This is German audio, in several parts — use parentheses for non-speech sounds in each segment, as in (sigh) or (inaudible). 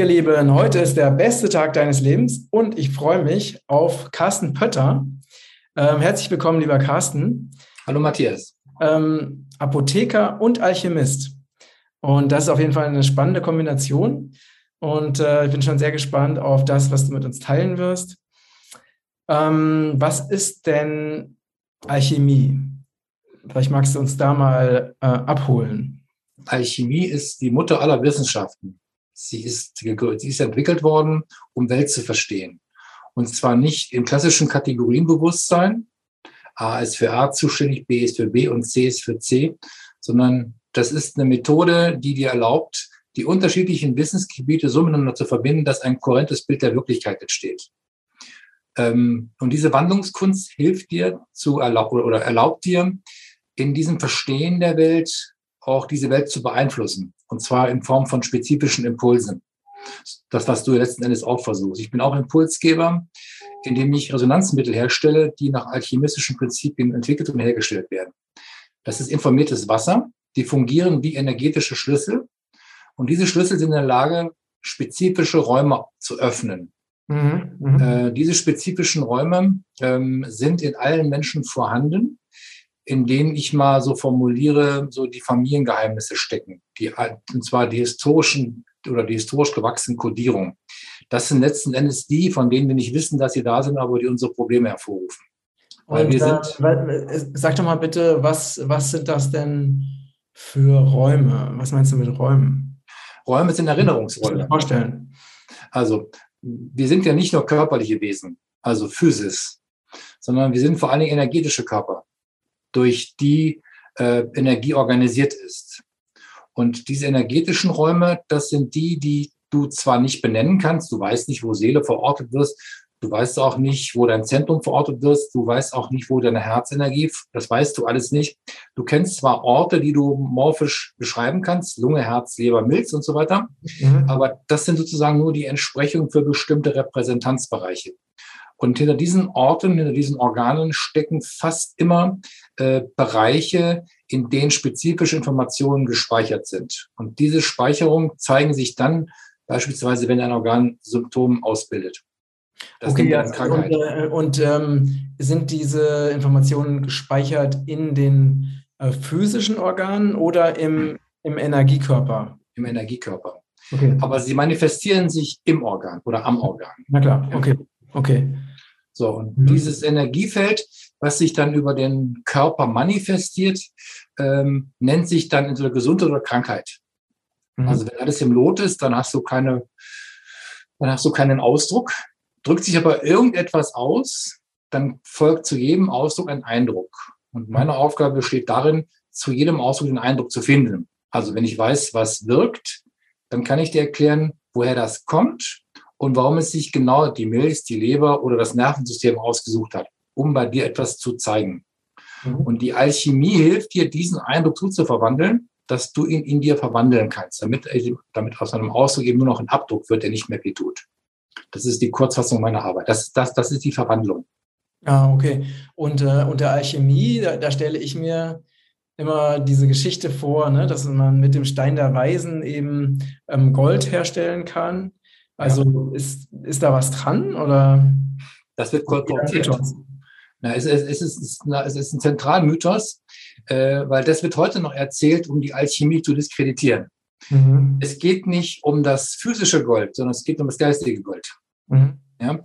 ihr Lieben, heute ist der beste Tag deines Lebens und ich freue mich auf Carsten Pötter. Ähm, herzlich willkommen, lieber Carsten. Hallo Matthias. Ähm, Apotheker und Alchemist. Und das ist auf jeden Fall eine spannende Kombination. Und äh, ich bin schon sehr gespannt auf das, was du mit uns teilen wirst. Ähm, was ist denn Alchemie? Vielleicht magst du uns da mal äh, abholen. Alchemie ist die Mutter aller Wissenschaften. Sie ist, sie ist entwickelt worden, um Welt zu verstehen. Und zwar nicht im klassischen Kategorienbewusstsein. A ist für A zuständig, B ist für B und C ist für C, sondern das ist eine Methode, die dir erlaubt, die unterschiedlichen Wissensgebiete so miteinander zu verbinden, dass ein kohärentes Bild der Wirklichkeit entsteht. Ähm, und diese Wandlungskunst hilft dir zu erlaub oder erlaubt dir, in diesem Verstehen der Welt auch diese Welt zu beeinflussen. Und zwar in Form von spezifischen Impulsen. Das, was du letzten Endes auch versuchst. Ich bin auch Impulsgeber, indem ich Resonanzmittel herstelle, die nach alchemistischen Prinzipien entwickelt und hergestellt werden. Das ist informiertes Wasser. Die fungieren wie energetische Schlüssel. Und diese Schlüssel sind in der Lage, spezifische Räume zu öffnen. Mhm, mh. äh, diese spezifischen Räume ähm, sind in allen Menschen vorhanden in denen ich mal so formuliere, so die Familiengeheimnisse stecken, die, und zwar die historischen oder die historisch gewachsenen Kodierungen. Das sind letzten Endes die, von denen wir nicht wissen, dass sie da sind, aber die unsere Probleme hervorrufen. Weil und, wir sind, äh, sag doch mal bitte, was, was sind das denn für Räume? Was meinst du mit Räumen? Räume sind Erinnerungsräume. Ich mir vorstellen. Also, wir sind ja nicht nur körperliche Wesen, also Physis, sondern wir sind vor allen Dingen energetische Körper durch die äh, Energie organisiert ist. Und diese energetischen Räume, das sind die, die du zwar nicht benennen kannst, du weißt nicht, wo Seele verortet wird, du weißt auch nicht, wo dein Zentrum verortet wird, du weißt auch nicht, wo deine Herzenergie, das weißt du alles nicht. Du kennst zwar Orte, die du morphisch beschreiben kannst, Lunge, Herz, Leber, Milz und so weiter, mhm. aber das sind sozusagen nur die Entsprechung für bestimmte Repräsentanzbereiche. Und hinter diesen Orten, hinter diesen Organen stecken fast immer äh, Bereiche, in denen spezifische Informationen gespeichert sind. Und diese Speicherungen zeigen sich dann beispielsweise, wenn ein Organ Symptome ausbildet. Das okay, ja, und, äh, und ähm, sind diese Informationen gespeichert in den äh, physischen Organen oder im, im Energiekörper? Im Energiekörper. Okay. Aber sie manifestieren sich im Organ oder am Organ. Na klar, okay. Okay. So, und mhm. dieses Energiefeld, was sich dann über den Körper manifestiert, ähm, nennt sich dann entweder Gesundheit oder Krankheit. Mhm. Also wenn alles im Lot ist, dann hast du keine, dann hast du keinen Ausdruck. Drückt sich aber irgendetwas aus, dann folgt zu jedem Ausdruck ein Eindruck. Und meine Aufgabe besteht darin, zu jedem Ausdruck den Eindruck zu finden. Also wenn ich weiß, was wirkt, dann kann ich dir erklären, woher das kommt und warum es sich genau die Milz, die Leber oder das Nervensystem ausgesucht hat, um bei dir etwas zu zeigen. Mhm. Und die Alchemie hilft dir, diesen Eindruck so zu verwandeln, dass du ihn in dir verwandeln kannst, damit, damit aus einem Ausdruck eben nur noch ein Abdruck wird, der nicht mehr weh tut. Das ist die Kurzfassung meiner Arbeit. Das, das, das ist die Verwandlung. Ah, okay. Und äh, unter Alchemie, da, da stelle ich mir immer diese Geschichte vor, ne, dass man mit dem Stein der Weisen eben ähm, Gold herstellen kann. Also ja. ist, ist da was dran oder? Das wird kolportiert. Na, es, es, es, ist, na, es ist ein Zentralmythos, äh, weil das wird heute noch erzählt, um die Alchemie zu diskreditieren. Mhm. Es geht nicht um das physische Gold, sondern es geht um das geistige Gold. Mhm. Ja?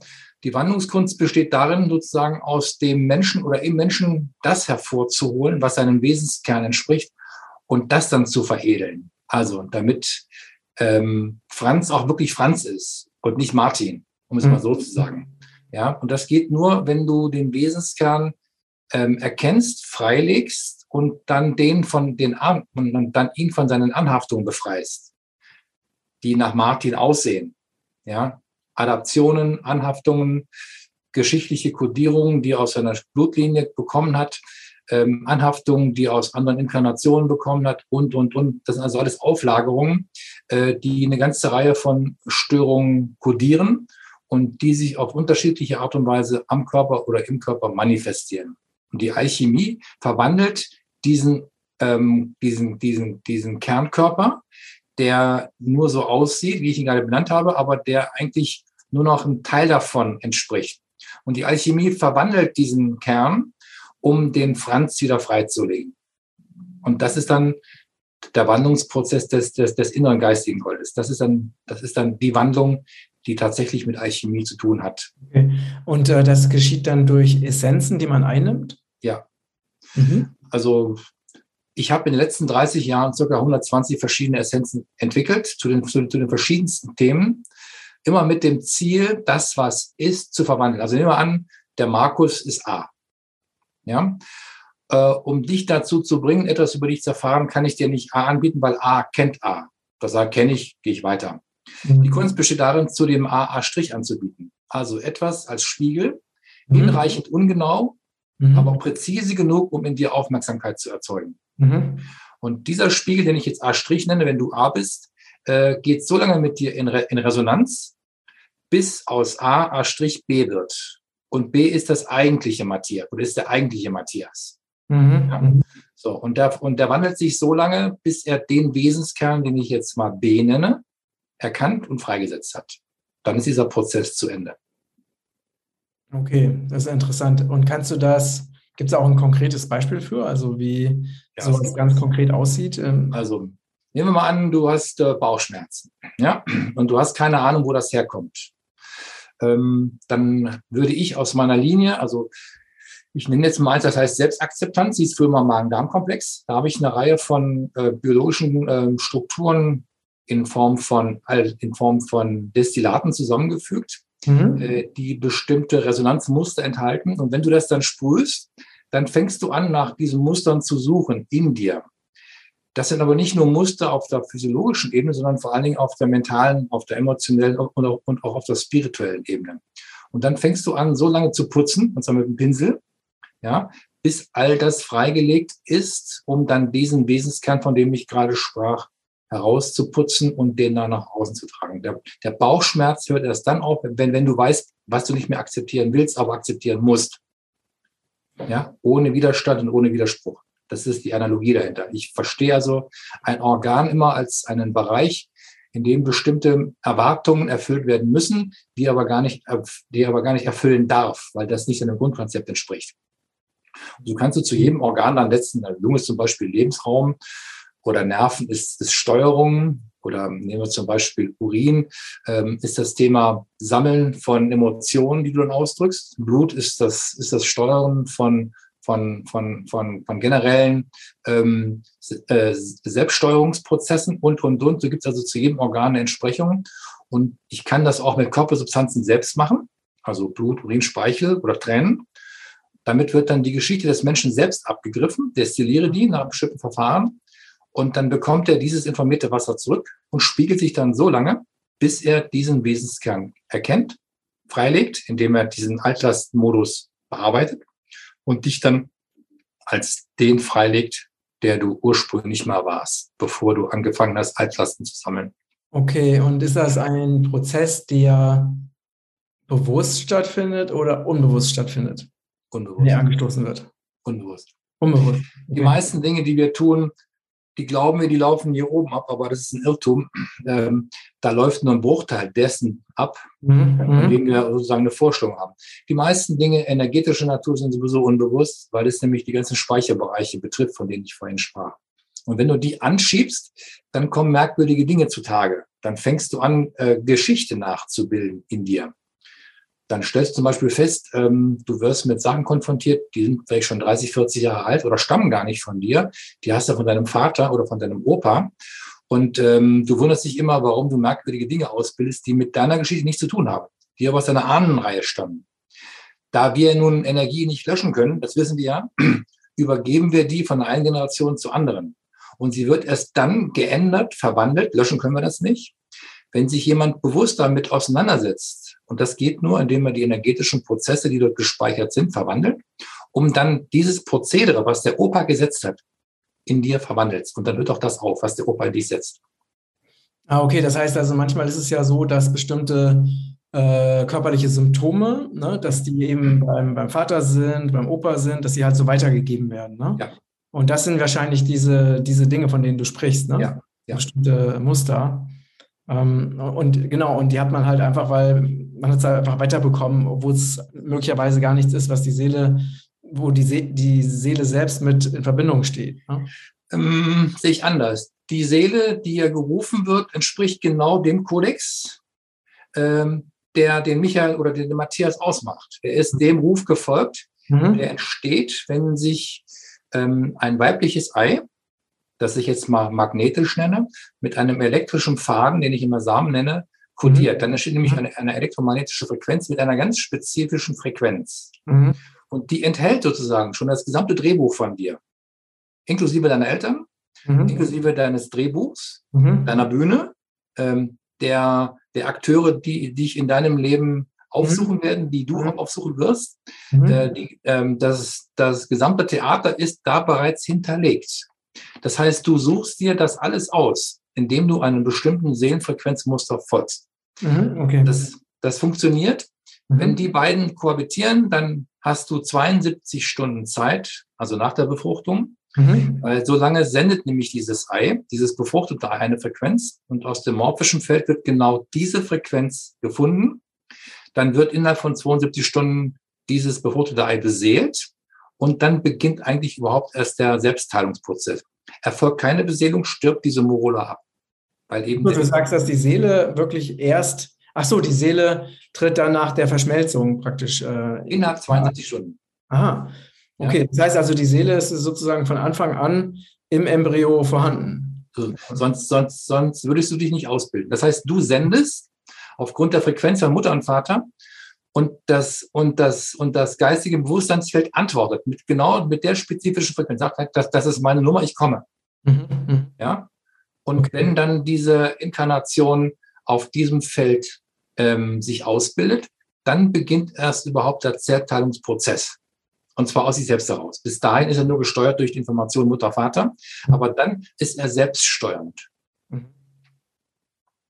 Die Wandlungskunst besteht darin, sozusagen aus dem Menschen oder im Menschen das hervorzuholen, was seinem Wesenskern entspricht und das dann zu veredeln. Also damit ähm, Franz auch wirklich Franz ist und nicht Martin, um es mhm. mal so zu sagen. Ja, und das geht nur, wenn du den Wesenskern ähm, erkennst, freilegst und dann den von den An und dann ihn von seinen Anhaftungen befreist, die nach Martin aussehen. Ja, Adaptionen, Anhaftungen, geschichtliche Kodierungen, die er aus seiner Blutlinie bekommen hat, ähm, Anhaftungen, die aus anderen Inkarnationen bekommen hat und, und, und. Das sind also alles Auflagerungen, äh, die eine ganze Reihe von Störungen kodieren und die sich auf unterschiedliche Art und Weise am Körper oder im Körper manifestieren. Und die Alchemie verwandelt diesen, ähm, diesen, diesen, diesen Kernkörper der nur so aussieht, wie ich ihn gerade benannt habe, aber der eigentlich nur noch ein Teil davon entspricht. Und die Alchemie verwandelt diesen Kern, um den Franz wieder freizulegen. Und das ist dann der Wandlungsprozess des, des, des inneren geistigen Goldes. Das ist dann, das ist dann die Wandlung, die tatsächlich mit Alchemie zu tun hat. Okay. Und äh, das geschieht dann durch Essenzen, die man einnimmt? Ja. Mhm. Also ich habe in den letzten 30 Jahren circa 120 verschiedene Essenzen entwickelt zu den, zu, zu den verschiedensten Themen. Immer mit dem Ziel, das, was ist, zu verwandeln. Also nehmen wir an, der Markus ist A. Ja. Äh, um dich dazu zu bringen, etwas über dich zu erfahren, kann ich dir nicht A anbieten, weil A kennt A. Das A kenne ich, gehe ich weiter. Mhm. Die Kunst besteht darin, zu dem A A' anzubieten. Also etwas als Spiegel, mhm. hinreichend ungenau, mhm. aber präzise genug, um in dir Aufmerksamkeit zu erzeugen. Mhm. Und dieser Spiegel, den ich jetzt A' nenne, wenn du A bist, äh, geht so lange mit dir in, Re in Resonanz, bis aus A A' B wird. Und B ist das eigentliche Matthias oder ist der eigentliche Matthias. Mhm. Ja. So, und der, und der wandelt sich so lange, bis er den Wesenskern, den ich jetzt mal B nenne, erkannt und freigesetzt hat. Dann ist dieser Prozess zu Ende. Okay, das ist interessant. Und kannst du das, gibt es auch ein konkretes Beispiel für, also wie ja, sowas ganz konkret aussieht? Ähm, also nehmen wir mal an, du hast äh, Bauchschmerzen, ja, und du hast keine Ahnung, wo das herkommt. Ähm, dann würde ich aus meiner Linie, also ich nenne jetzt mal eins, das heißt Selbstakzeptanz, hieß früher mal Magen-Darm-Komplex. Da habe ich eine Reihe von äh, biologischen äh, Strukturen in Form von, in Form von Destillaten zusammengefügt, mhm. äh, die bestimmte Resonanzmuster enthalten. Und wenn du das dann sprühst, dann fängst du an, nach diesen Mustern zu suchen in dir. Das sind aber nicht nur Muster auf der physiologischen Ebene, sondern vor allen Dingen auf der mentalen, auf der emotionellen und auch, und auch auf der spirituellen Ebene. Und dann fängst du an, so lange zu putzen, und zwar mit dem Pinsel, ja, bis all das freigelegt ist, um dann diesen Wesenskern, von dem ich gerade sprach, herauszuputzen und den dann nach außen zu tragen. Der, der Bauchschmerz hört erst dann auf, wenn, wenn du weißt, was du nicht mehr akzeptieren willst, aber akzeptieren musst. Ja, ohne Widerstand und ohne Widerspruch. Das ist die Analogie dahinter. Ich verstehe also ein Organ immer als einen Bereich, in dem bestimmte Erwartungen erfüllt werden müssen, die aber gar nicht, die aber gar nicht erfüllen darf, weil das nicht seinem Grundkonzept entspricht. Und so kannst du zu jedem Organ dann letzten, Lunge ist zum Beispiel Lebensraum, oder Nerven ist, ist Steuerung oder nehmen wir zum Beispiel Urin, ähm, ist das Thema Sammeln von Emotionen, die du dann ausdrückst. Blut ist das, ist das Steuern von, von, von, von, von generellen ähm, äh, Selbststeuerungsprozessen und, und, und. So gibt es also zu jedem Organ eine Entsprechung. Und ich kann das auch mit Körpersubstanzen selbst machen, also Blut, Urin, Speichel oder Tränen. Damit wird dann die Geschichte des Menschen selbst abgegriffen, destilliere die nach einem bestimmten Verfahren und dann bekommt er dieses informierte Wasser zurück und spiegelt sich dann so lange, bis er diesen Wesenskern erkennt, freilegt, indem er diesen Altlastmodus bearbeitet und dich dann als den freilegt, der du ursprünglich mal warst, bevor du angefangen hast, Altlasten zu sammeln. Okay, und ist das ein Prozess, der bewusst stattfindet oder unbewusst stattfindet? Unbewusst. Der angestoßen wird. Unbewusst. Unbewusst. Okay. Die meisten Dinge, die wir tun, die glauben wir, die laufen hier oben ab, aber das ist ein Irrtum. Ähm, da läuft nur ein Bruchteil dessen ab, mhm. von dem wir sozusagen eine Vorstellung haben. Die meisten Dinge energetischer Natur sind sowieso unbewusst, weil es nämlich die ganzen Speicherbereiche betrifft, von denen ich vorhin sprach. Und wenn du die anschiebst, dann kommen merkwürdige Dinge zutage. Dann fängst du an, äh, Geschichte nachzubilden in dir dann stellst du zum Beispiel fest, ähm, du wirst mit Sachen konfrontiert, die sind vielleicht schon 30, 40 Jahre alt oder stammen gar nicht von dir. Die hast du von deinem Vater oder von deinem Opa. Und ähm, du wunderst dich immer, warum du merkwürdige Dinge ausbildest, die mit deiner Geschichte nichts zu tun haben, die aber aus deiner Ahnenreihe stammen. Da wir nun Energie nicht löschen können, das wissen wir ja, (clears throat) übergeben wir die von einer Generation zur anderen. Und sie wird erst dann geändert, verwandelt, löschen können wir das nicht, wenn sich jemand bewusst damit auseinandersetzt, und das geht nur, indem er die energetischen Prozesse, die dort gespeichert sind, verwandelt, um dann dieses Prozedere, was der Opa gesetzt hat, in dir verwandelt. Und dann hört auch das auf, was der Opa in dich setzt. Ah, okay, das heißt also, manchmal ist es ja so, dass bestimmte äh, körperliche Symptome, ne, dass die eben beim, beim Vater sind, beim Opa sind, dass sie halt so weitergegeben werden. Ne? Ja. Und das sind wahrscheinlich diese, diese Dinge, von denen du sprichst. Ne? Ja, ja. bestimmte Muster. Ähm, und genau, und die hat man halt einfach, weil man hat es halt einfach weiterbekommen, obwohl es möglicherweise gar nichts ist, was die Seele, wo die, See die Seele selbst mit in Verbindung steht. Ne? Ähm, sehe ich anders. Die Seele, die ja gerufen wird, entspricht genau dem Kodex, ähm, der den Michael oder den Matthias ausmacht. Er ist dem Ruf gefolgt, mhm. der entsteht, wenn sich ähm, ein weibliches Ei das ich jetzt mal magnetisch nenne, mit einem elektrischen Faden, den ich immer Samen nenne, kodiert. Mhm. Dann entsteht nämlich mhm. eine, eine, elektromagnetische Frequenz mit einer ganz spezifischen Frequenz. Mhm. Und die enthält sozusagen schon das gesamte Drehbuch von dir, inklusive deiner Eltern, mhm. inklusive deines Drehbuchs, mhm. deiner Bühne, ähm, der, der Akteure, die, dich in deinem Leben aufsuchen mhm. werden, die du auch aufsuchen wirst. Äh, die, ähm, das, das gesamte Theater ist da bereits hinterlegt. Das heißt, du suchst dir das alles aus, indem du einem bestimmten Seelenfrequenzmuster folgst. Mhm, okay. das, das funktioniert. Mhm. Wenn die beiden kohabitieren, dann hast du 72 Stunden Zeit, also nach der Befruchtung. Mhm. Weil so lange sendet nämlich dieses Ei, dieses befruchtete Ei eine Frequenz und aus dem morphischen Feld wird genau diese Frequenz gefunden. Dann wird innerhalb von 72 Stunden dieses befruchtete Ei beseelt und dann beginnt eigentlich überhaupt erst der Selbstheilungsprozess. Erfolgt keine Beseelung, stirbt diese Morula ab. Weil eben du sagst, dass die Seele wirklich erst, ach so, die Seele tritt dann nach der Verschmelzung praktisch. Äh, Innerhalb 72 Stunden. Aha. Okay, ja. das heißt also, die Seele ist sozusagen von Anfang an im Embryo vorhanden. So, sonst, sonst, sonst würdest du dich nicht ausbilden. Das heißt, du sendest aufgrund der Frequenz von Mutter und Vater und das, und das, und das geistige Bewusstseinsfeld antwortet mit genau mit der spezifischen Frequenz, sagt halt, das, das ist meine Nummer, ich komme. Mhm. mhm. Ja. Und okay. wenn dann diese Inkarnation auf diesem Feld ähm, sich ausbildet, dann beginnt erst überhaupt der Zerteilungsprozess. Und zwar aus sich selbst heraus. Bis dahin ist er nur gesteuert durch die Information Mutter, Vater, aber dann ist er selbststeuernd. Mhm.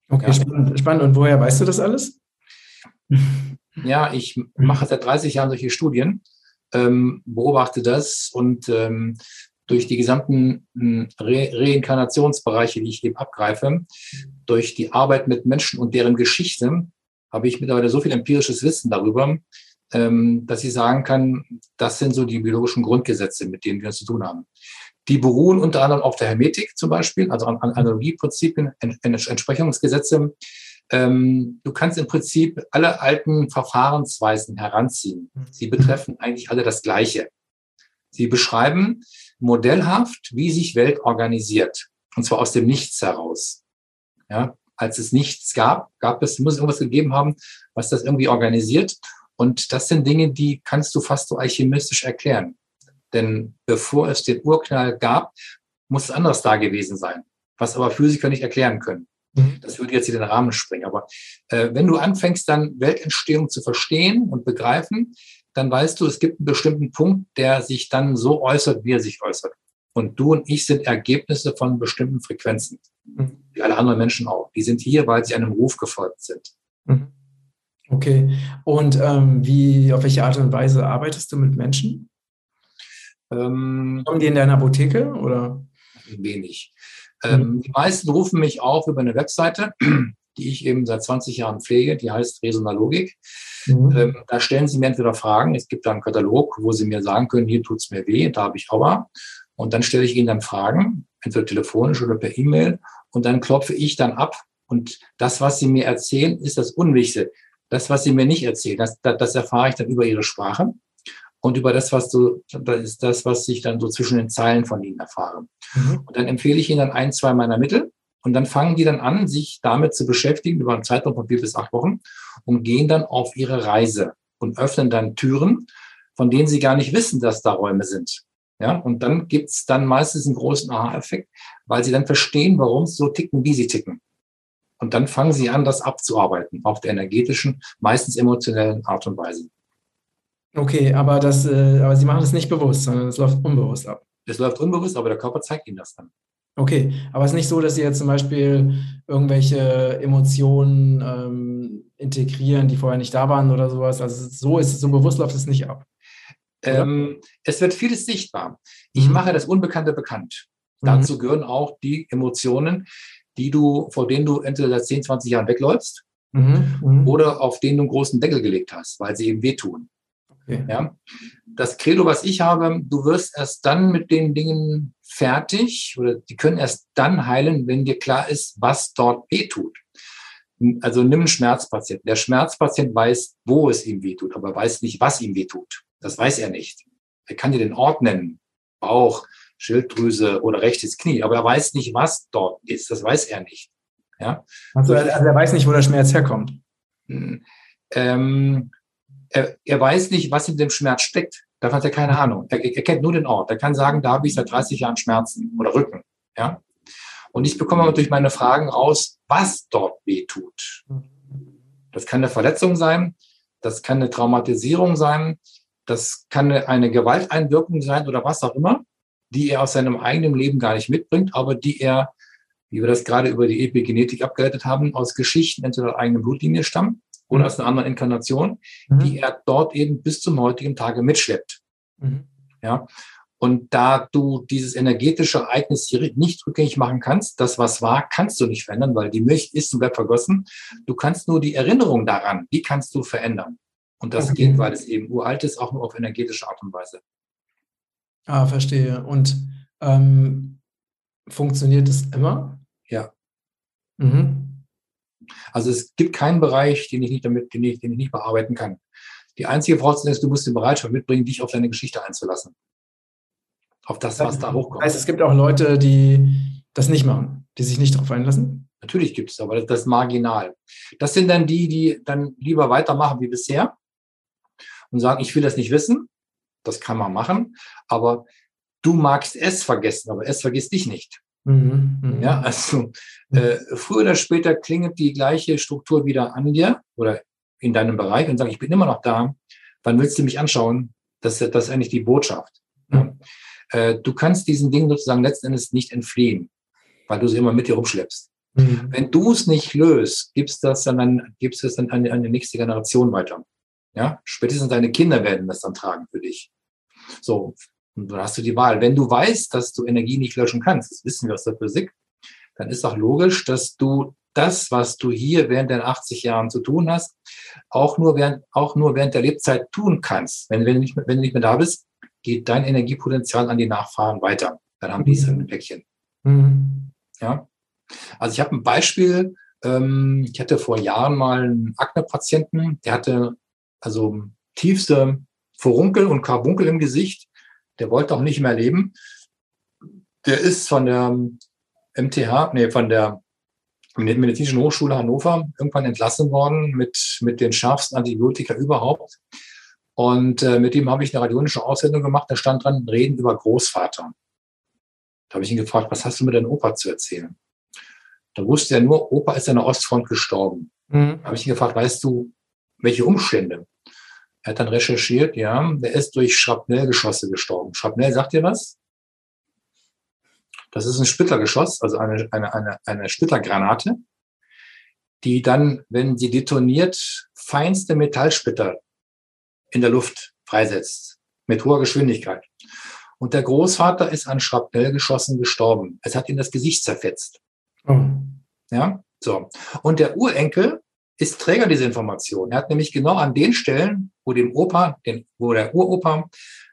Okay, ja. spannend, spannend. Und woher weißt du das alles? (laughs) Ja, ich mache seit 30 Jahren solche Studien, ähm, beobachte das und ähm, durch die gesamten hm, Re Reinkarnationsbereiche, die ich eben abgreife, durch die Arbeit mit Menschen und deren Geschichte, habe ich mittlerweile so viel empirisches Wissen darüber, ähm, dass ich sagen kann, das sind so die biologischen Grundgesetze, mit denen wir zu tun haben. Die beruhen unter anderem auf der Hermetik zum Beispiel, also an, an Analogieprinzipien, Entsprechungsgesetze, ähm, du kannst im Prinzip alle alten Verfahrensweisen heranziehen. Mhm. Sie betreffen eigentlich alle das Gleiche. Sie beschreiben modellhaft, wie sich Welt organisiert. Und zwar aus dem Nichts heraus. Ja, als es nichts gab, gab es, muss es irgendwas gegeben haben, was das irgendwie organisiert. Und das sind Dinge, die kannst du fast so alchemistisch erklären. Denn bevor es den Urknall gab, muss es anderes da gewesen sein, was aber Physiker nicht erklären können. Mhm. Das würde jetzt in den Rahmen springen. Aber äh, wenn du anfängst, dann Weltentstehung zu verstehen und begreifen, dann weißt du, es gibt einen bestimmten Punkt, der sich dann so äußert, wie er sich äußert. Und du und ich sind Ergebnisse von bestimmten Frequenzen. Mhm. Wie alle anderen Menschen auch. Die sind hier, weil sie einem Ruf gefolgt sind. Mhm. Okay. Und ähm, wie, auf welche Art und Weise arbeitest du mit Menschen? Ähm, Kommen die in deine Apotheke oder? Wenig. Ähm, die meisten rufen mich auf über eine Webseite, die ich eben seit 20 Jahren pflege, die heißt Resonalogik. Mhm. Ähm, da stellen sie mir entweder Fragen, es gibt da einen Katalog, wo sie mir sagen können, hier tut's mir weh, da habe ich Aua. Und dann stelle ich ihnen dann Fragen, entweder telefonisch oder per E-Mail. Und dann klopfe ich dann ab. Und das, was sie mir erzählen, ist das Unwichtige. Das, was sie mir nicht erzählen, das, das, das erfahre ich dann über ihre Sprache und über das, was du, das ist das, was ich dann so zwischen den Zeilen von ihnen erfahre. Mhm. Und dann empfehle ich ihnen dann ein, zwei meiner Mittel und dann fangen die dann an, sich damit zu beschäftigen über einen Zeitraum von vier bis acht Wochen und gehen dann auf ihre Reise und öffnen dann Türen, von denen sie gar nicht wissen, dass da Räume sind. Ja, und dann gibt's dann meistens einen großen Aha-Effekt, weil sie dann verstehen, warum sie so ticken, wie sie ticken. Und dann fangen sie an, das abzuarbeiten auf der energetischen, meistens emotionellen Art und Weise. Okay, aber, das, äh, aber Sie machen das nicht bewusst, sondern es läuft unbewusst ab. Es läuft unbewusst, aber der Körper zeigt Ihnen das dann. Okay, aber es ist nicht so, dass Sie jetzt zum Beispiel irgendwelche Emotionen ähm, integrieren, die vorher nicht da waren oder sowas. Also so ist es, so bewusst läuft es nicht ab. Ähm, es wird vieles sichtbar. Ich mhm. mache das Unbekannte bekannt. Mhm. Dazu gehören auch die Emotionen, die du, vor denen du entweder seit 10, 20 Jahren wegläufst mhm. Mhm. oder auf denen du einen großen Deckel gelegt hast, weil sie eben wehtun. Okay. Ja? Das Credo, was ich habe, du wirst erst dann mit den Dingen fertig oder die können erst dann heilen, wenn dir klar ist, was dort wehtut. Also nimm einen Schmerzpatienten. Der Schmerzpatient weiß, wo es ihm wehtut, aber weiß nicht, was ihm wehtut. Das weiß er nicht. Er kann dir den Ort nennen. Bauch, Schilddrüse oder rechtes Knie, aber er weiß nicht, was dort ist. Das weiß er nicht. Ja? Also, also er weiß nicht, wo der Schmerz herkommt. Hm. Ähm, er, er, weiß nicht, was in dem Schmerz steckt. Davon hat er keine Ahnung. Er, er kennt nur den Ort. Er kann sagen, da habe ich seit 30 Jahren Schmerzen oder Rücken. Ja? Und ich bekomme durch meine Fragen raus, was dort weh tut. Das kann eine Verletzung sein, das kann eine Traumatisierung sein, das kann eine Gewalteinwirkung sein oder was auch immer die er aus seinem eigenen Leben gar nicht mitbringt, aber die er, wie wir das gerade über die Epigenetik abgeleitet haben, aus Geschichten entweder der eigenen Blutlinie stammen oder mhm. aus einer anderen Inkarnation, mhm. die er dort eben bis zum heutigen Tage mitschleppt. Mhm. Ja. Und da du dieses energetische Ereignis hier nicht rückgängig machen kannst, das was war, kannst du nicht verändern, weil die Milch ist und bleibt vergossen. Du kannst nur die Erinnerung daran, die kannst du verändern. Und das okay. geht, weil es eben uralt ist, auch nur auf energetische Art und Weise. Ah, verstehe. Und ähm, funktioniert es immer? Ja. Mhm. Also es gibt keinen Bereich, den ich nicht damit, den ich, den ich nicht bearbeiten kann. Die einzige Voraussetzung ist, du musst die Bereitschaft mitbringen, dich auf deine Geschichte einzulassen. Auf das, was da hochkommt. Heißt, es gibt auch Leute, die das nicht machen, die sich nicht darauf einlassen? Natürlich gibt es, aber das ist marginal. Das sind dann die, die dann lieber weitermachen wie bisher und sagen, ich will das nicht wissen das kann man machen, aber du magst es vergessen, aber es vergisst dich nicht. Mhm, mhm. ja, also äh, früher oder später klingelt die gleiche Struktur wieder an dir oder in deinem Bereich und sagt, ich bin immer noch da. Wann willst du mich anschauen? Das, das ist eigentlich die Botschaft. Mhm. Äh, du kannst diesen Dingen sozusagen letzten Endes nicht entfliehen, weil du sie immer mit dir rumschleppst. Mhm. Wenn du es nicht löst, gibst das dann an, gibst es dann an, an die nächste Generation weiter. Ja, spätestens deine Kinder werden das dann tragen für dich. So, und dann hast du die Wahl. Wenn du weißt, dass du Energie nicht löschen kannst, das wissen wir aus der Physik, dann ist auch logisch, dass du das, was du hier während den 80 Jahren zu tun hast, auch nur während, auch nur während der Lebzeit tun kannst. Wenn, wenn, du nicht, wenn du nicht mehr da bist, geht dein Energiepotenzial an die Nachfahren weiter. Dann haben die es ein Päckchen. Mhm. Ja. Also ich habe ein Beispiel. Ähm, ich hatte vor Jahren mal einen Akne-Patienten, der hatte also tiefste Furunkel und Karbunkel im Gesicht. Der wollte auch nicht mehr leben. Der ist von der MTH, nee, von der Medizinischen Hochschule Hannover irgendwann entlassen worden mit, mit den schärfsten Antibiotika überhaupt. Und äh, mit ihm habe ich eine radionische Aussendung gemacht. Da stand dran, reden über Großvater. Da habe ich ihn gefragt, was hast du mit deinem Opa zu erzählen? Da wusste er nur, Opa ist an der Ostfront gestorben. Mhm. Da habe ich ihn gefragt, weißt du, welche Umstände? Er hat dann recherchiert, ja, der ist durch Schrapnellgeschosse gestorben. Schrapnell, sagt ihr was? Das ist ein Splittergeschoss, also eine, eine, eine, eine Splittergranate, die dann, wenn sie detoniert, feinste Metallsplitter in der Luft freisetzt, mit hoher Geschwindigkeit. Und der Großvater ist an Schrapnellgeschossen gestorben. Es hat ihm das Gesicht zerfetzt. Oh. Ja, so. Und der Urenkel ist Träger dieser Information. Er hat nämlich genau an den Stellen, wo dem Opa, den, wo der Uropa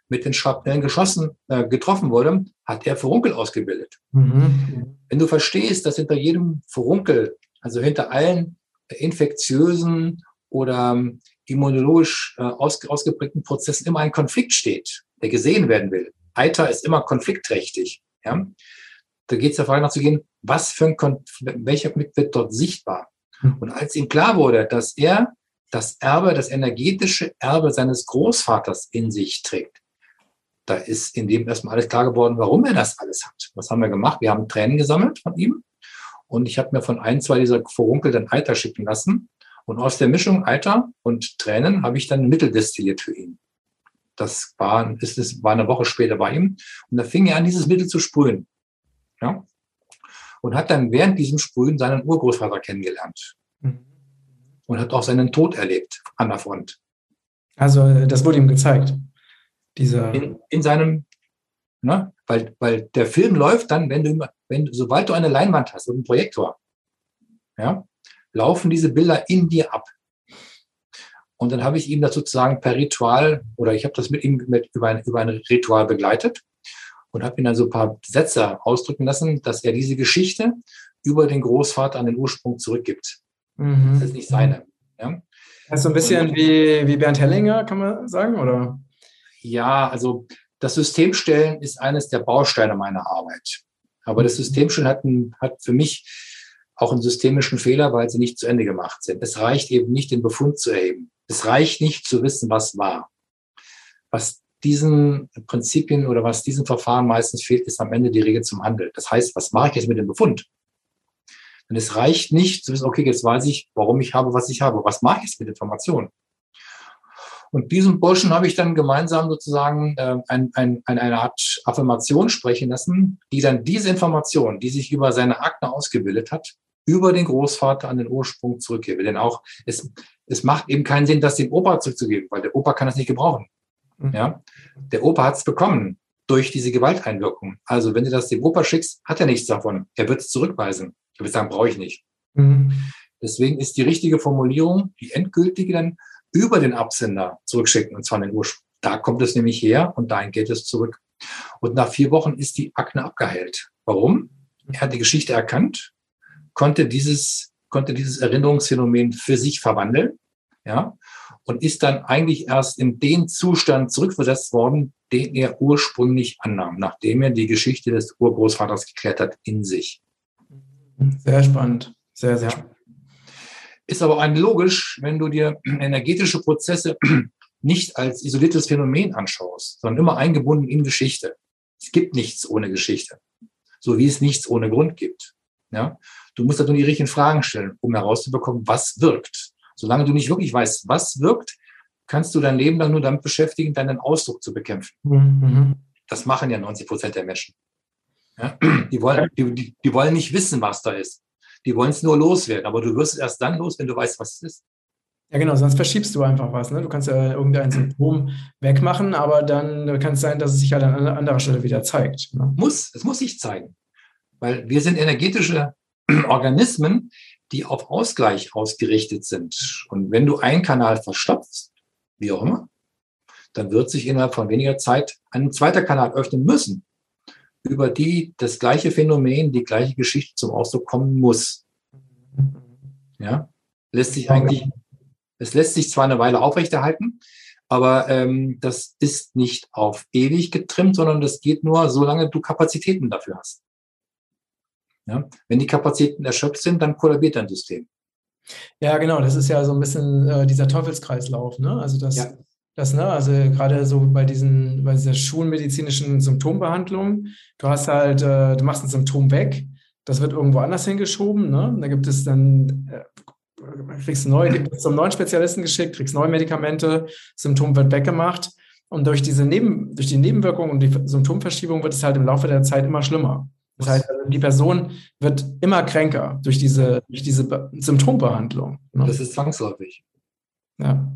mit den Schrapnellen geschossen, äh, getroffen wurde, hat er Furunkel ausgebildet. Mhm. Wenn du verstehst, dass hinter jedem Furunkel, also hinter allen infektiösen oder ähm, immunologisch äh, aus, ausgeprägten Prozessen immer ein Konflikt steht, der gesehen werden will. Eiter ist immer konfliktträchtig. Ja? Da geht es der Frage nachzugehen, was für ein Konflikt, welcher Konflikt wird dort sichtbar? Und als ihm klar wurde, dass er das Erbe, das energetische Erbe seines Großvaters in sich trägt, da ist in dem erstmal alles klar geworden, warum er das alles hat. Was haben wir gemacht? Wir haben Tränen gesammelt von ihm und ich habe mir von ein, zwei dieser Furunkel dann Eiter schicken lassen. Und aus der Mischung Eiter und Tränen habe ich dann ein Mittel destilliert für ihn. Das war, ist, war eine Woche später bei ihm. Und da fing er an, dieses Mittel zu sprühen. Ja? Und hat dann während diesem Sprühen seinen Urgroßvater kennengelernt mhm. und hat auch seinen Tod erlebt an der Front. Also das wurde ihm gezeigt. Dieser in, in seinem Ne? Weil, weil der Film läuft dann, wenn du, wenn, sobald du eine Leinwand hast und einen Projektor, ja, laufen diese Bilder in dir ab. Und dann habe ich ihm das sozusagen per Ritual oder ich habe das mit ihm mit, über, ein, über ein Ritual begleitet und habe ihn dann so ein paar Sätze ausdrücken lassen, dass er diese Geschichte über den Großvater an den Ursprung zurückgibt. Mhm. Das ist nicht seine. Ja? Das ist so ein bisschen und, wie, wie Bernd Hellinger, kann man sagen, oder? Ja, also das Systemstellen ist eines der Bausteine meiner Arbeit. Aber das Systemstellen hat, ein, hat für mich auch einen systemischen Fehler, weil sie nicht zu Ende gemacht sind. Es reicht eben nicht, den Befund zu erheben. Es reicht nicht zu wissen, was war. Was diesen Prinzipien oder was diesen Verfahren meistens fehlt, ist am Ende die Regel zum Handel. Das heißt, was mache ich jetzt mit dem Befund? Denn es reicht nicht zu wissen, okay, jetzt weiß ich, warum ich habe, was ich habe. Was mache ich jetzt mit Informationen? Und diesem Burschen habe ich dann gemeinsam sozusagen äh, ein, ein, eine Art Affirmation sprechen lassen, die dann diese Information, die sich über seine Akte ausgebildet hat, über den Großvater an den Ursprung zurückgebe. Denn auch es, es macht eben keinen Sinn, das dem Opa zurückzugeben, weil der Opa kann das nicht gebrauchen. Mhm. Ja, der Opa hat es bekommen durch diese Gewalteinwirkung. Also wenn du das dem Opa schickst, hat er nichts davon. Er wird es zurückweisen. Er wird sagen, brauche ich nicht. Mhm. Deswegen ist die richtige Formulierung, die endgültige dann über den Absender zurückschicken, und zwar den Ursprung. Da kommt es nämlich her und dahin geht es zurück. Und nach vier Wochen ist die Akne abgeheilt. Warum? Er hat die Geschichte erkannt, konnte dieses, konnte dieses Erinnerungsphänomen für sich verwandeln, ja, und ist dann eigentlich erst in den Zustand zurückversetzt worden, den er ursprünglich annahm, nachdem er die Geschichte des Urgroßvaters geklärt hat in sich. Sehr spannend. Sehr, sehr spannend. Ist aber ein logisch, wenn du dir energetische Prozesse (clears throat) nicht als isoliertes Phänomen anschaust, sondern immer eingebunden in Geschichte. Es gibt nichts ohne Geschichte. So wie es nichts ohne Grund gibt. Ja? Du musst also die richtigen Fragen stellen, um herauszubekommen, was wirkt. Solange du nicht wirklich weißt, was wirkt, kannst du dein Leben dann nur damit beschäftigen, deinen Ausdruck zu bekämpfen. Mhm. Das machen ja 90 Prozent der Menschen. Ja? Die, wollen, die, die wollen nicht wissen, was da ist. Die wollen es nur loswerden, aber du wirst es erst dann los, wenn du weißt, was es ist. Ja, genau, sonst verschiebst du einfach was. Ne? Du kannst ja irgendein Symptom wegmachen, aber dann kann es sein, dass es sich halt an anderer Stelle wieder zeigt. Ne? Muss, es muss sich zeigen. Weil wir sind energetische (clears throat) Organismen, die auf Ausgleich ausgerichtet sind. Und wenn du einen Kanal verstopfst, wie auch immer, dann wird sich innerhalb von weniger Zeit ein zweiter Kanal öffnen müssen über die das gleiche Phänomen, die gleiche Geschichte zum Ausdruck kommen muss. Ja, lässt sich eigentlich, es lässt sich zwar eine Weile aufrechterhalten, aber ähm, das ist nicht auf ewig getrimmt, sondern das geht nur, solange du Kapazitäten dafür hast. Ja? Wenn die Kapazitäten erschöpft sind, dann kollabiert dein System. Ja, genau, das ist ja so ein bisschen äh, dieser Teufelskreislauf. Ne? Also das, ja. Das, ne, also gerade so bei diesen, bei dieser schulmedizinischen Symptombehandlung, du hast halt, äh, du machst ein Symptom weg, das wird irgendwo anders hingeschoben, ne? Da gibt es dann, äh, kriegst neu, zum neuen Spezialisten geschickt, kriegst neue Medikamente, Symptom wird weggemacht. Und durch diese Neben, durch die Nebenwirkung und die Symptomverschiebung wird es halt im Laufe der Zeit immer schlimmer. Das heißt, also die Person wird immer kränker durch diese, durch diese Symptombehandlung. Ne? Das ist zwangsläufig. Ja.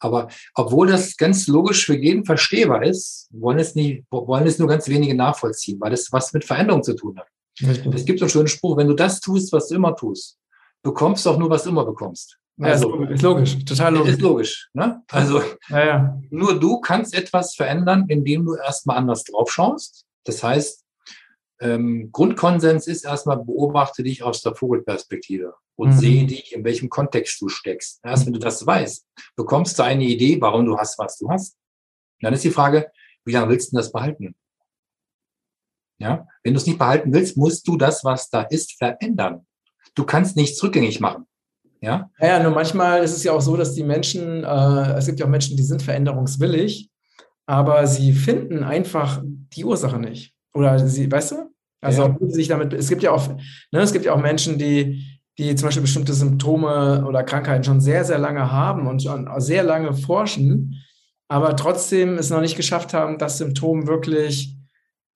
Aber obwohl das ganz logisch für jeden verstehbar ist, wollen es, nie, wollen es nur ganz wenige nachvollziehen, weil das was mit Veränderung zu tun hat. Richtig. Es gibt so einen schönen Spruch, wenn du das tust, was du immer tust, bekommst du auch nur, was du immer bekommst. Also, ja, ist logisch, total logisch. Ist logisch. Ne? Also ja, ja. nur du kannst etwas verändern, indem du erstmal anders drauf schaust. Das heißt, ähm, Grundkonsens ist erstmal, beobachte dich aus der Vogelperspektive und mhm. sehe dich, in welchem Kontext du steckst. Erst wenn du das weißt, bekommst du eine Idee, warum du hast, was du hast. Dann ist die Frage, wie lange willst du das behalten? Ja, wenn du es nicht behalten willst, musst du das, was da ist, verändern. Du kannst nichts rückgängig machen. Ja? ja, ja nur manchmal ist es ja auch so, dass die Menschen, äh, es gibt ja auch Menschen, die sind veränderungswillig, aber sie finden einfach die Ursache nicht. Oder sie, weißt du? Also ja. sich damit, es gibt ja auch, ne, es gibt ja auch Menschen, die, die zum Beispiel bestimmte Symptome oder Krankheiten schon sehr, sehr lange haben und schon sehr lange forschen, aber trotzdem es noch nicht geschafft haben, das Symptom wirklich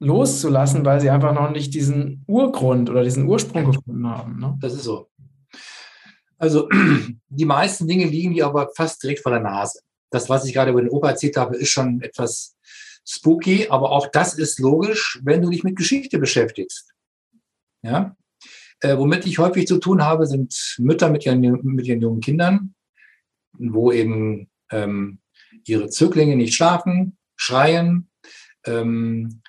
loszulassen, weil sie einfach noch nicht diesen Urgrund oder diesen Ursprung gefunden haben. Ne? Das ist so. Also (clears throat) die meisten Dinge liegen dir aber fast direkt vor der Nase. Das, was ich gerade über den Opa erzählt habe, ist schon etwas spooky, aber auch das ist logisch, wenn du dich mit Geschichte beschäftigst. Ja? Äh, womit ich häufig zu tun habe, sind Mütter mit ihren, mit ihren jungen Kindern, wo eben ähm, ihre Zöglinge nicht schlafen, schreien, ähm,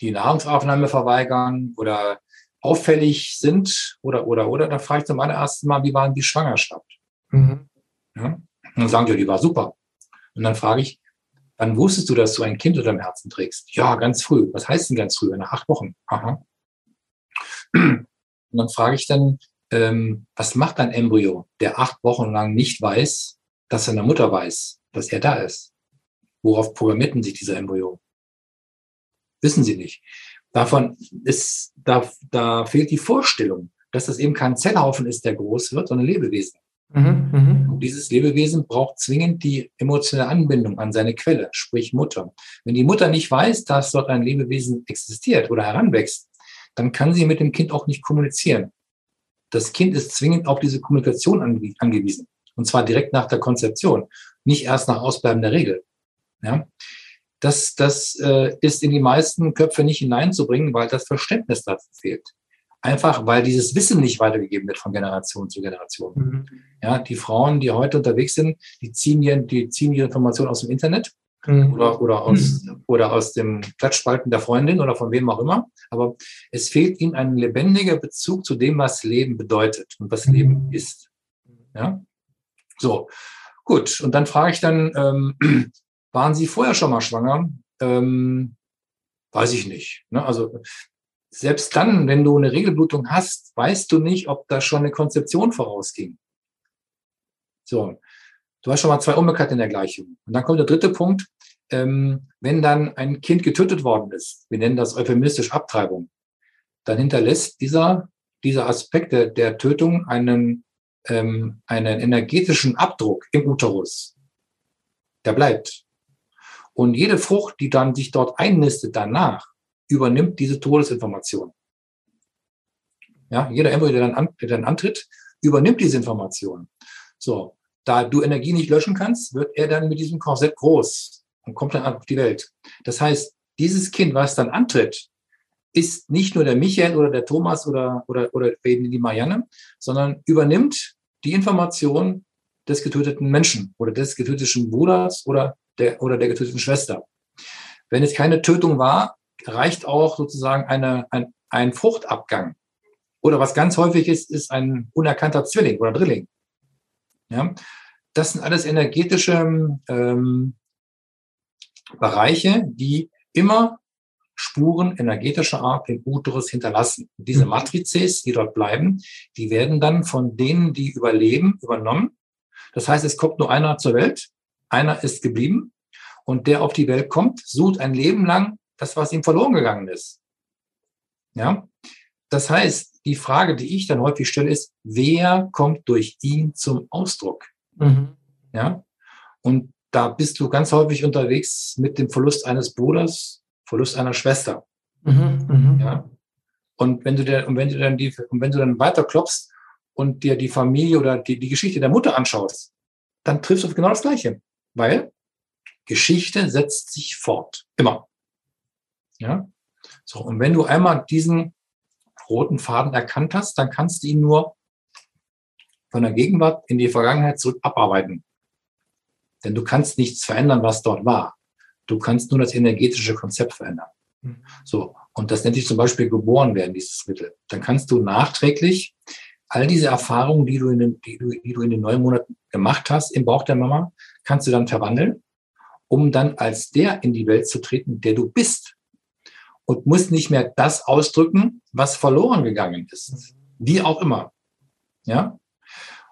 die Nahrungsaufnahme verweigern oder auffällig sind oder, oder, oder, dann frage ich zum allerersten Mal, wie waren die Schwangerschaft? Mhm. Ja? Und dann sagen die, die war super. Und dann frage ich, wann wusstest du, dass du ein Kind unter dem Herzen trägst? Ja, ganz früh. Was heißt denn ganz früh? Nach acht Wochen. Aha. Und dann frage ich dann, ähm, was macht ein Embryo, der acht Wochen lang nicht weiß, dass seine Mutter weiß, dass er da ist? Worauf programmiert sich dieser Embryo? Wissen sie nicht. Davon ist, da, da fehlt die Vorstellung, dass das eben kein Zellhaufen ist, der groß wird, sondern Lebewesen. Mhm, mh. Und dieses Lebewesen braucht zwingend die emotionale Anbindung an seine Quelle, sprich Mutter. Wenn die Mutter nicht weiß, dass dort ein Lebewesen existiert oder heranwächst, dann kann sie mit dem Kind auch nicht kommunizieren. Das Kind ist zwingend auf diese Kommunikation angewiesen. Und zwar direkt nach der Konzeption, nicht erst nach Ausbleiben der Regel. Ja? Das, das äh, ist in die meisten Köpfe nicht hineinzubringen, weil das Verständnis dazu fehlt. Einfach weil dieses Wissen nicht weitergegeben wird von Generation zu Generation. Mhm. Ja, die Frauen, die heute unterwegs sind, die ziehen, ihr, die ziehen ihre Informationen aus dem Internet mhm. oder, oder, aus, mhm. oder aus dem Klatschspalten der Freundin oder von wem auch immer. Aber es fehlt ihnen ein lebendiger Bezug zu dem, was Leben bedeutet und was Leben mhm. ist. Ja? So, gut. Und dann frage ich dann, ähm, (clears throat) waren Sie vorher schon mal schwanger? Ähm, weiß ich nicht. Ne? Also selbst dann, wenn du eine Regelblutung hast, weißt du nicht, ob da schon eine Konzeption vorausging. So, du hast schon mal zwei Unbekannte in der Gleichung. Und dann kommt der dritte Punkt. Ähm, wenn dann ein Kind getötet worden ist, wir nennen das euphemistisch Abtreibung, dann hinterlässt dieser, dieser Aspekt der, der Tötung einen, ähm, einen energetischen Abdruck im Uterus. Der bleibt. Und jede Frucht, die dann sich dort einnistet danach, übernimmt diese Todesinformation. Ja, jeder Embryo, der dann, an, der dann antritt, übernimmt diese Information. So, da du Energie nicht löschen kannst, wird er dann mit diesem Korsett groß und kommt dann auf die Welt. Das heißt, dieses Kind, was dann antritt, ist nicht nur der Michael oder der Thomas oder, oder, oder eben die Marianne, sondern übernimmt die Information des getöteten Menschen oder des getöteten Bruders oder der, oder der getöteten Schwester. Wenn es keine Tötung war, reicht auch sozusagen eine, ein, ein Fruchtabgang. Oder was ganz häufig ist, ist ein unerkannter Zwilling oder Drilling. Ja? Das sind alles energetische ähm, Bereiche, die immer Spuren energetischer Art im Uterus hinterlassen. Und diese mhm. Matrizes, die dort bleiben, die werden dann von denen, die überleben, übernommen. Das heißt, es kommt nur einer zur Welt, einer ist geblieben und der auf die Welt kommt, sucht ein Leben lang das, was ihm verloren gegangen ist. Ja, das heißt, die Frage, die ich dann häufig stelle, ist, wer kommt durch ihn zum Ausdruck? Mhm. Ja, und da bist du ganz häufig unterwegs mit dem Verlust eines Bruders, Verlust einer Schwester. Mhm. Mhm. Ja, und wenn du dir, und wenn du dann die, und wenn du dann weiter klopfst und dir die Familie oder die, die Geschichte der Mutter anschaust, dann triffst du auf genau das Gleiche. Weil Geschichte setzt sich fort. Immer. Ja? So, und wenn du einmal diesen roten Faden erkannt hast, dann kannst du ihn nur von der Gegenwart in die Vergangenheit zurück abarbeiten. Denn du kannst nichts verändern, was dort war. Du kannst nur das energetische Konzept verändern. Mhm. So. Und das nennt sich zum Beispiel geboren werden, dieses Mittel. Dann kannst du nachträglich all diese Erfahrungen, die du in den, die du, die du in den neun Monaten gemacht hast im Bauch der Mama, kannst du dann verwandeln, um dann als der in die Welt zu treten, der du bist und muss nicht mehr das ausdrücken, was verloren gegangen ist. Wie auch immer. Ja?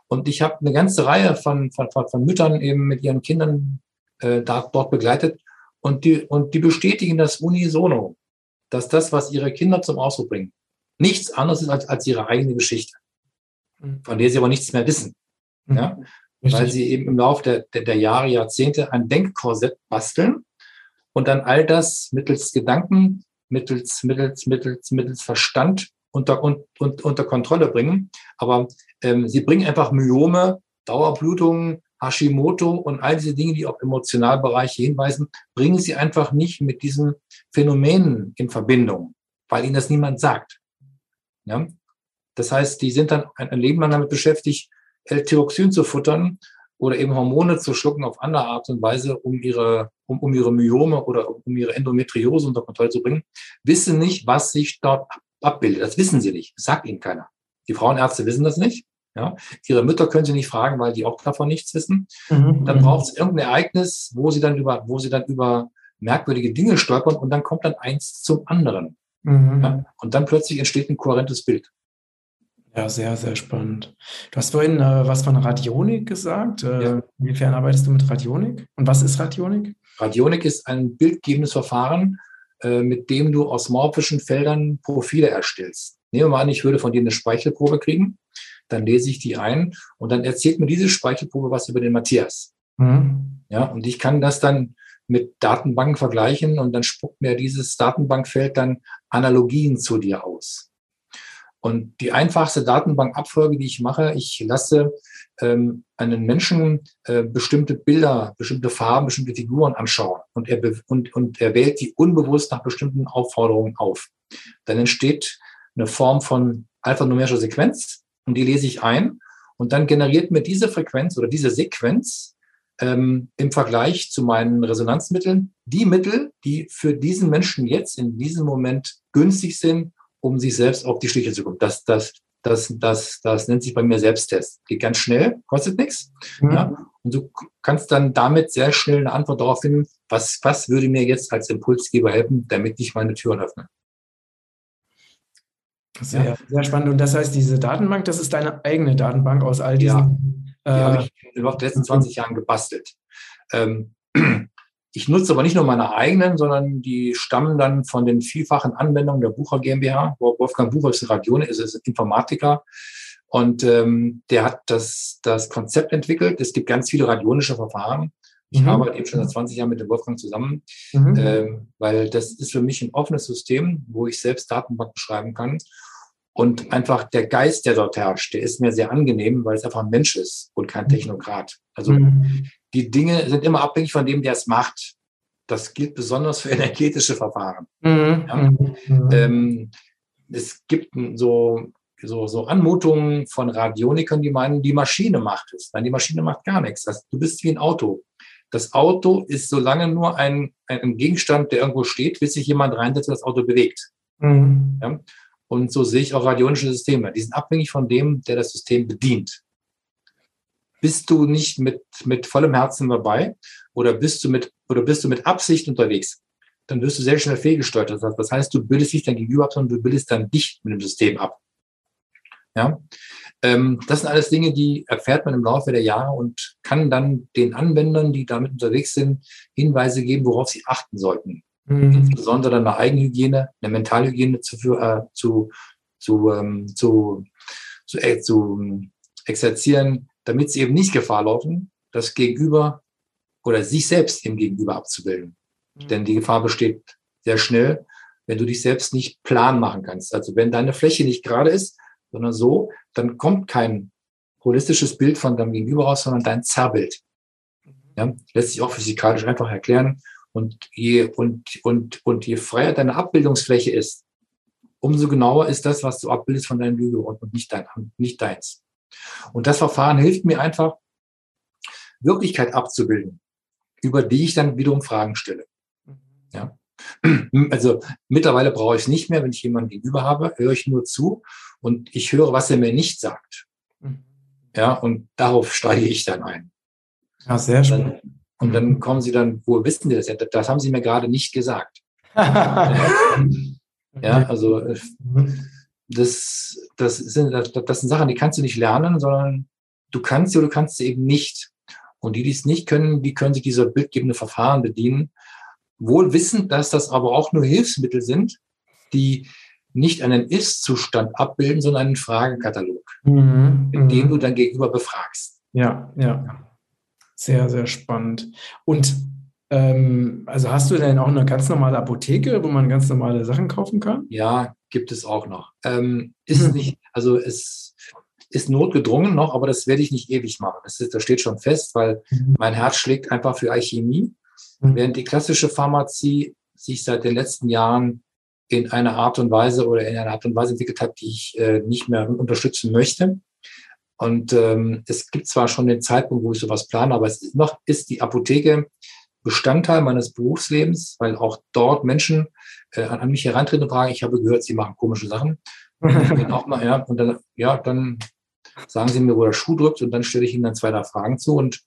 Und ich habe eine ganze Reihe von, von, von Müttern eben mit ihren Kindern äh, da, dort begleitet und die, und die bestätigen das unisono, dass das, was ihre Kinder zum Ausdruck bringen, nichts anderes ist als, als ihre eigene Geschichte, mhm. von der sie aber nichts mehr wissen. Mhm. Ja? Weil sie eben im Laufe der, der, der Jahre, Jahrzehnte ein Denkkorsett basteln und dann all das mittels Gedanken, mittels, mittels, mittels, mittels Verstand unter, und, und, unter Kontrolle bringen. Aber ähm, sie bringen einfach Myome, Dauerblutungen, Hashimoto und all diese Dinge, die auf Emotionalbereiche hinweisen, bringen sie einfach nicht mit diesen Phänomenen in Verbindung, weil ihnen das niemand sagt. Ja? Das heißt, die sind dann ein Leben lang damit beschäftigt, L-Tyroxin zu futtern oder eben Hormone zu schlucken auf andere Art und Weise, um ihre, um, um ihre Myome oder um ihre Endometriose unter Kontrolle zu bringen, wissen nicht, was sich dort abbildet. Das wissen sie nicht. Das sagt ihnen keiner. Die Frauenärzte wissen das nicht. Ja, ihre Mütter können sie nicht fragen, weil die auch davon nichts wissen. Mhm. Dann braucht es irgendein Ereignis, wo sie dann über, wo sie dann über merkwürdige Dinge stolpern und dann kommt dann eins zum anderen. Mhm. Ja, und dann plötzlich entsteht ein kohärentes Bild. Ja, sehr, sehr spannend. Du hast vorhin äh, was von Radionik gesagt. Äh, ja. Inwiefern arbeitest du mit Radionik? Und was ist Radionik? Radionik ist ein bildgebendes Verfahren, äh, mit dem du aus morphischen Feldern Profile erstellst. Nehmen wir mal an, ich würde von dir eine Speichelprobe kriegen dann lese ich die ein und dann erzählt mir diese Speichelprobe was über den Matthias. Mhm. Ja, und ich kann das dann mit Datenbanken vergleichen und dann spuckt mir dieses Datenbankfeld dann Analogien zu dir aus. Und die einfachste Datenbankabfolge, die ich mache, ich lasse ähm, einen Menschen äh, bestimmte Bilder, bestimmte Farben, bestimmte Figuren anschauen und er, und, und er wählt die unbewusst nach bestimmten Aufforderungen auf. Dann entsteht eine Form von alphanumerischer Sequenz, und die lese ich ein und dann generiert mir diese Frequenz oder diese Sequenz ähm, im Vergleich zu meinen Resonanzmitteln die Mittel, die für diesen Menschen jetzt in diesem Moment günstig sind, um sich selbst auf die Schliche zu kommen. Das, das, das, das, das nennt sich bei mir Selbsttest. Geht ganz schnell, kostet nichts. Mhm. Ja? Und du kannst dann damit sehr schnell eine Antwort darauf finden, was, was würde mir jetzt als Impulsgeber helfen, damit ich meine Türen öffne. Sehr, ja. sehr spannend. Und das heißt, diese Datenbank, das ist deine eigene Datenbank aus all diesen. Ja, die äh, habe ich in den letzten 20 Jahren gebastelt. Ähm, (clears throat) ich nutze aber nicht nur meine eigenen, sondern die stammen dann von den vielfachen Anwendungen der Bucher GmbH. Wolfgang Bucher ist Radion, ist, ist Informatiker. Und ähm, der hat das, das Konzept entwickelt. Es gibt ganz viele radionische Verfahren. Ich mhm. arbeite eben schon seit 20 Jahren mit dem Wolfgang zusammen, mhm. ähm, weil das ist für mich ein offenes System, wo ich selbst Datenbanken schreiben kann. Und einfach der Geist, der dort herrscht, der ist mir sehr angenehm, weil es einfach ein Mensch ist und kein mhm. Technokrat. Also mhm. Die Dinge sind immer abhängig von dem, der es macht. Das gilt besonders für (laughs) energetische Verfahren. Mhm. Ja? Mhm. Ähm, es gibt so, so, so Anmutungen von Radionikern, die meinen, die Maschine macht es. Nein, die Maschine macht gar nichts. Also, du bist wie ein Auto. Das Auto ist so lange nur ein, ein Gegenstand, der irgendwo steht, bis sich jemand reinsetzt und das Auto bewegt. Mhm. Ja? Und so sehe ich auch radionische Systeme. Die sind abhängig von dem, der das System bedient. Bist du nicht mit, mit vollem Herzen dabei oder bist du mit, oder bist du mit Absicht unterwegs? Dann wirst du sehr schnell fehlgesteuert. Das heißt, du bildest nicht dein Gegenüber ab, sondern du bildest dann dich mit dem System ab. Ja, ähm, das sind alles Dinge, die erfährt man im Laufe der Jahre und kann dann den Anwendern, die damit unterwegs sind, Hinweise geben, worauf sie achten sollten. Mhm. Insbesondere eine Eigenhygiene, eine Mentalhygiene zu, äh, zu, zu, ähm, zu, zu, äh, zu exerzieren, damit sie eben nicht Gefahr laufen, das Gegenüber oder sich selbst im Gegenüber abzubilden. Mhm. Denn die Gefahr besteht sehr schnell, wenn du dich selbst nicht plan machen kannst. Also wenn deine Fläche nicht gerade ist, sondern so, dann kommt kein holistisches Bild von deinem Gegenüber raus, sondern dein Zerrbild. Mhm. Ja, lässt sich auch physikalisch einfach erklären. Und je, und, und, und je freier deine Abbildungsfläche ist, umso genauer ist das, was du abbildest von deinem Gegenüber und nicht, dein, nicht deins. Und das Verfahren hilft mir einfach, Wirklichkeit abzubilden, über die ich dann wiederum Fragen stelle. Mhm. Ja. (clears throat) Also mittlerweile brauche ich es nicht mehr, wenn ich jemanden gegenüber habe, höre ich nur zu und ich höre, was er mir nicht sagt. Mhm. Ja, und darauf steige ich dann ein. Ja, sehr schön. Und dann kommen sie dann, wo wissen Sie das? Das haben Sie mir gerade nicht gesagt. (laughs) ja, also äh, das, das, sind, das sind Sachen, die kannst du nicht lernen, sondern du kannst sie oder du kannst sie eben nicht. Und die, die es nicht können, die können sich dieser bildgebende Verfahren bedienen, wohl wissend, dass das aber auch nur Hilfsmittel sind, die nicht einen Ist-Zustand abbilden, sondern einen Fragekatalog, mhm, in dem mhm. du dann gegenüber befragst. Ja, ja. Sehr, sehr spannend. Und ähm, also hast du denn auch eine ganz normale Apotheke, wo man ganz normale Sachen kaufen kann? Ja, gibt es auch noch. Ähm, ist mhm. nicht, also es, ist notgedrungen noch, aber das werde ich nicht ewig machen. Das, ist, das steht schon fest, weil mhm. mein Herz schlägt einfach für Alchemie, mhm. während die klassische Pharmazie sich seit den letzten Jahren in einer Art und Weise oder in einer Art und Weise entwickelt hat, die ich äh, nicht mehr unterstützen möchte. Und ähm, es gibt zwar schon den Zeitpunkt, wo ich sowas plane, aber es ist noch ist die Apotheke Bestandteil meines Berufslebens, weil auch dort Menschen äh, an mich herantreten und fragen, ich habe gehört, sie machen komische Sachen. (laughs) Und, auch mal, ja, und dann, ja, dann sagen sie mir, wo der Schuh drückt und dann stelle ich ihnen dann zwei, drei Fragen zu und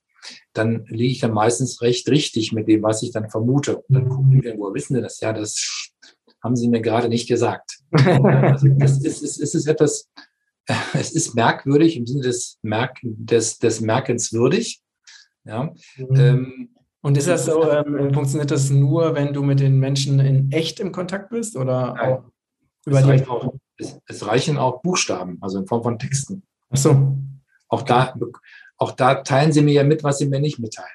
dann liege ich dann meistens recht richtig mit dem, was ich dann vermute. Und dann gucken die, wo wissen sie das? Ja, das haben sie mir gerade nicht gesagt. (laughs) also das ist, ist, ist, ist etwas, (laughs) es ist merkwürdig im Sinne des, Merk, des, des Merkens würdig. Ja. Mhm. Ähm, und ist das so, ähm, funktioniert das nur, wenn du mit den Menschen in echt im Kontakt bist oder Nein. auch über es die? Auch, es, es, reichen auch Buchstaben, also in Form von Texten. Ach so. Auch da, auch da teilen sie mir ja mit, was sie mir nicht mitteilen.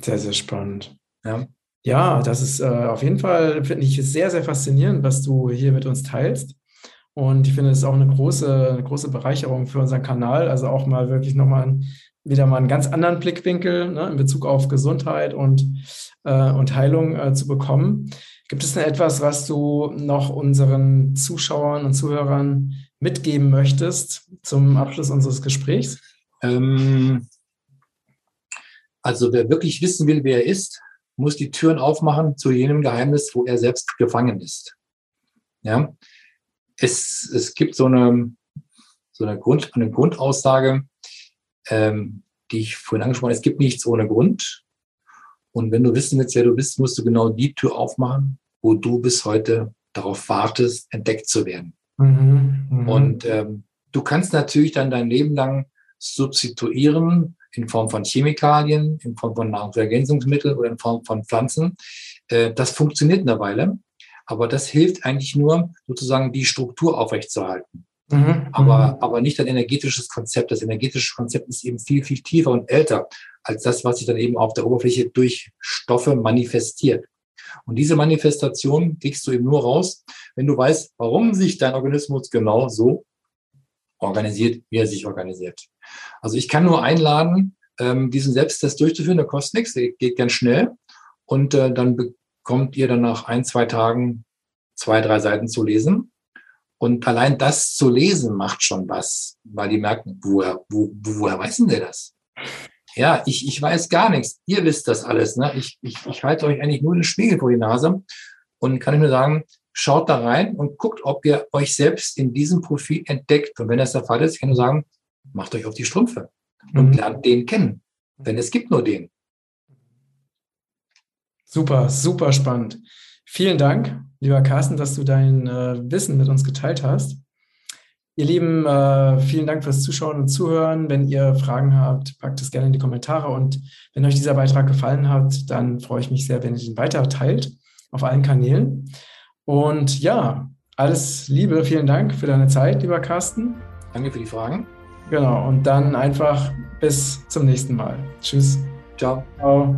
Sehr, sehr spannend. Ja. Ja, das ist äh, auf jeden Fall, finde ich, sehr, sehr faszinierend, was du hier mit uns teilst. Und ich finde, es ist auch eine große, eine große Bereicherung für unseren Kanal. Also auch mal wirklich nochmal wieder mal einen ganz anderen Blickwinkel ne, in Bezug auf Gesundheit und, äh, und Heilung äh, zu bekommen. Gibt es denn etwas, was du noch unseren Zuschauern und Zuhörern mitgeben möchtest zum Abschluss unseres Gesprächs? Ähm, also wer wirklich wissen will, wer er ist, muss die Türen aufmachen zu jenem Geheimnis, wo er selbst gefangen ist. Ja, es, es gibt so eine, so eine, Grund, eine Grundaussage, ähm, die ich vorhin angesprochen habe. Es gibt nichts ohne Grund. Und wenn du wissen willst, wer du bist, musst du genau die Tür aufmachen, wo du bis heute darauf wartest, entdeckt zu werden. Mhm, mh. Und ähm, du kannst natürlich dann dein Leben lang substituieren in Form von Chemikalien, in Form von Nahrungsergänzungsmitteln oder in Form von Pflanzen. Äh, das funktioniert eine Weile, aber das hilft eigentlich nur, sozusagen die Struktur aufrechtzuerhalten. Mhm. Aber, mhm. aber nicht ein energetisches Konzept. Das energetische Konzept ist eben viel, viel tiefer und älter als das, was sich dann eben auf der Oberfläche durch Stoffe manifestiert. Und diese Manifestation kriegst du eben nur raus, wenn du weißt, warum sich dein Organismus genau so organisiert, wie er sich organisiert. Also ich kann nur einladen, ähm, diesen Selbsttest durchzuführen. Der kostet nichts, der geht ganz schnell. Und äh, dann bekommt ihr dann nach ein, zwei Tagen zwei, drei Seiten zu lesen. Und allein das zu lesen macht schon was, weil die merken, woher, wo, woher weiß denn der das? Ja, ich, ich weiß gar nichts. Ihr wisst das alles. Ne? Ich, ich, ich halte euch eigentlich nur den Spiegel vor die Nase und kann ich nur sagen, schaut da rein und guckt, ob ihr euch selbst in diesem Profil entdeckt. Und wenn das der Fall ist, kann ich nur sagen, macht euch auf die Strümpfe und mhm. lernt den kennen. Denn es gibt nur den. Super, super spannend. Vielen Dank, lieber Carsten, dass du dein äh, Wissen mit uns geteilt hast. Ihr Lieben, äh, vielen Dank fürs Zuschauen und Zuhören. Wenn ihr Fragen habt, packt es gerne in die Kommentare. Und wenn euch dieser Beitrag gefallen hat, dann freue ich mich sehr, wenn ihr ihn weiter teilt auf allen Kanälen. Und ja, alles Liebe, vielen Dank für deine Zeit, lieber Carsten. Danke für die Fragen. Genau, und dann einfach bis zum nächsten Mal. Tschüss. Ciao. Ciao.